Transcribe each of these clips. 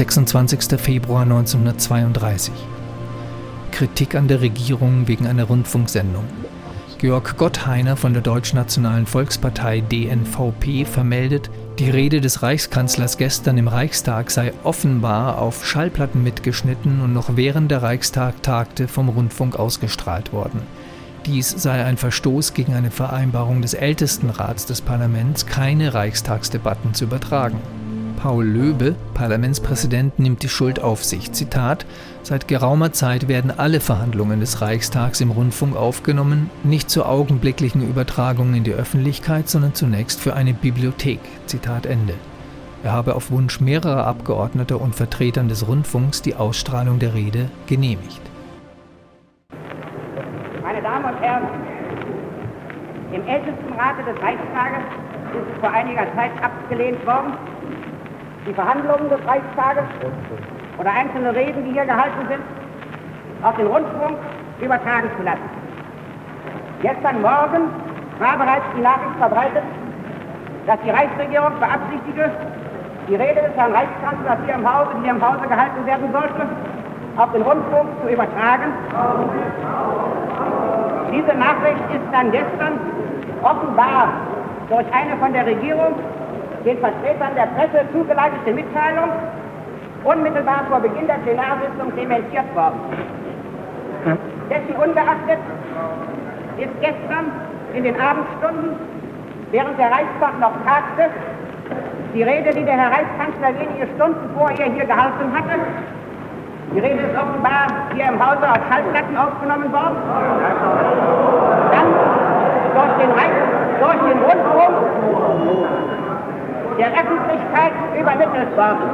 26. Februar 1932. Kritik an der Regierung wegen einer Rundfunksendung. Georg Gottheiner von der Deutschnationalen Volkspartei DNVP vermeldet, die Rede des Reichskanzlers gestern im Reichstag sei offenbar auf Schallplatten mitgeschnitten und noch während der Reichstag tagte vom Rundfunk ausgestrahlt worden. Dies sei ein Verstoß gegen eine Vereinbarung des Ältestenrats des Parlaments, keine Reichstagsdebatten zu übertragen. Paul Löbe, Parlamentspräsident, nimmt die Schuld auf sich. Zitat: Seit geraumer Zeit werden alle Verhandlungen des Reichstags im Rundfunk aufgenommen, nicht zur augenblicklichen Übertragung in die Öffentlichkeit, sondern zunächst für eine Bibliothek. Zitat Ende. Er habe auf Wunsch mehrerer Abgeordneter und Vertretern des Rundfunks die Ausstrahlung der Rede genehmigt. Meine Damen und Herren, im Ältestenrate des Reichstages ist vor einiger Zeit abgelehnt worden, die Verhandlungen des Reichstages oder einzelne Reden, die hier gehalten sind, auf den Rundfunk übertragen zu lassen. Gestern Morgen war bereits die Nachricht verbreitet, dass die Reichsregierung beabsichtige, die Rede des Herrn Reichskanzlers hier im Hause, die hier im Hause gehalten werden sollte, auf den Rundfunk zu übertragen. Diese Nachricht ist dann gestern offenbar durch eine von der Regierung den Vertretern der Presse zugeleitete Mitteilung unmittelbar vor Beginn der Plenarsitzung dementiert worden. Dessen ungeachtet ist gestern in den Abendstunden, während der Reichstag noch tagte, die Rede, die der Herr Reichskanzler wenige Stunden vorher hier gehalten hatte, die Rede ist offenbar hier im Hause auf Schallplatten aufgenommen worden, dann durch den, Reich, durch den Rundfunk der Öffentlichkeit übermittelt worden.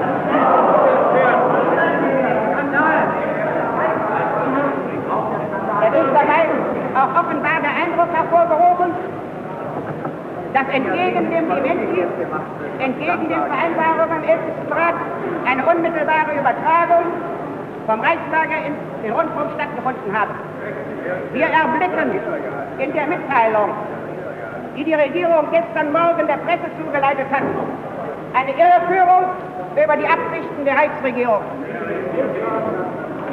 Er ist dabei auch offenbar der Eindruck hervorgerufen, dass entgegen dem Dementi, entgegen den Vereinbarungen im Ältestenrat eine unmittelbare Übertragung vom Reichslager in den Rundfunk stattgefunden habe. Wir erblicken in der Mitteilung die die Regierung gestern Morgen der Presse zugeleitet hat, eine Irreführung über die Absichten der Reichsregierung.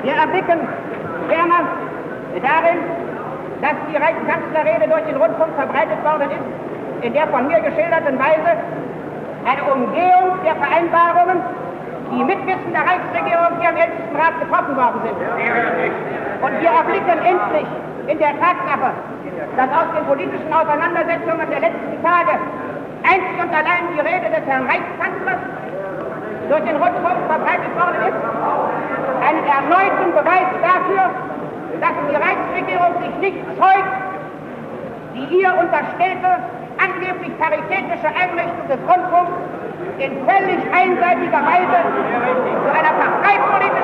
Wir erblicken ferner darin, dass die Reichskanzlerrede durch den Rundfunk verbreitet worden ist, in der von mir geschilderten Weise eine Umgehung der Vereinbarungen, die mit Wissen der Reichsregierung hier im Ältestenrat getroffen worden sind. Und wir erblicken endlich in der Tatsache, dass aus den politischen Auseinandersetzungen der letzten Tage einzig und allein die Rede des Herrn Reichskanzlers durch den Rundfunk verbreitet worden ist, einen erneuten Beweis dafür, dass die Reichsregierung sich nicht scheut, die ihr unterstellte angeblich paritätische Einrichtung des Rundfunks in völlig einseitiger Weise zu einer parteipolitischen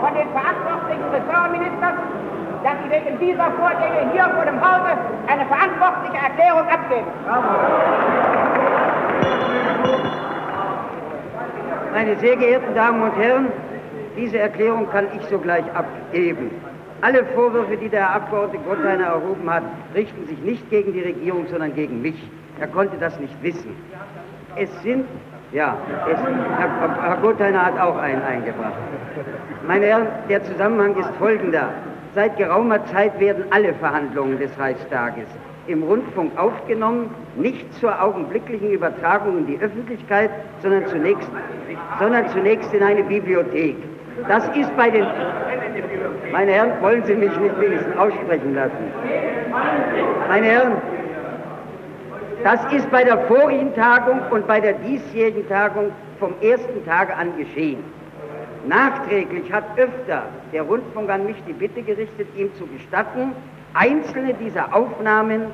von den verantwortlichen Ressortministern, dass sie wegen dieser Vorgänge hier vor dem Hause eine verantwortliche Erklärung abgeben. Meine sehr geehrten Damen und Herren, diese Erklärung kann ich sogleich abgeben. Alle Vorwürfe, die der Herr Abgeordnete Gottheiner erhoben hat, richten sich nicht gegen die Regierung, sondern gegen mich. Er konnte das nicht wissen. Es sind ja, es, Herr, Herr Gottheiner hat auch einen eingebracht. Meine Herren, der Zusammenhang ist folgender. Seit geraumer Zeit werden alle Verhandlungen des Reichstages im Rundfunk aufgenommen, nicht zur augenblicklichen Übertragung in die Öffentlichkeit, sondern zunächst, sondern zunächst in eine Bibliothek. Das ist bei den... Meine Herren, wollen Sie mich nicht wenigstens aussprechen lassen? Meine Herren, das ist bei der vorigen Tagung und bei der diesjährigen Tagung vom ersten Tage an geschehen. Nachträglich hat öfter der Rundfunk an mich die Bitte gerichtet, ihm zu gestatten, einzelne dieser Aufnahmen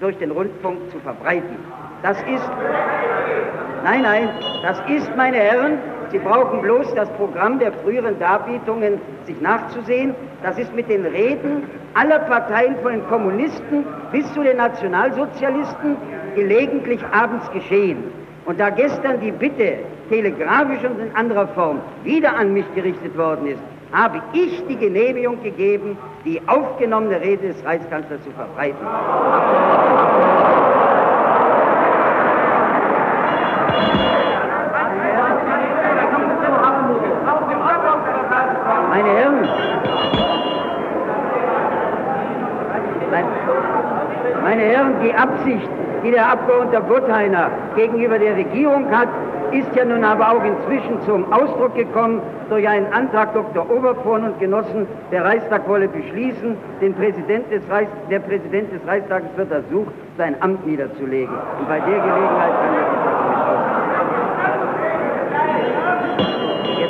durch den Rundfunk zu verbreiten. Das ist, nein, nein, das ist, meine Herren, Sie brauchen bloß das Programm der früheren Darbietungen sich nachzusehen. Das ist mit den Reden aller Parteien von den Kommunisten bis zu den Nationalsozialisten gelegentlich abends geschehen. Und da gestern die Bitte telegrafisch und in anderer Form wieder an mich gerichtet worden ist, habe ich die Genehmigung gegeben, die aufgenommene Rede des Reichskanzlers zu verbreiten. Meine Herren, meine Herren, die Absicht, die der Abgeordnete Gottheiner gegenüber der Regierung hat, ist ja nun aber auch inzwischen zum Ausdruck gekommen durch einen Antrag Dr. Oberkorn und Genossen. Der Reichstag wolle beschließen, den Präsident des Reichs, der Präsident des Reichstages wird ersucht, sein Amt niederzulegen. Und bei der Gelegenheit kann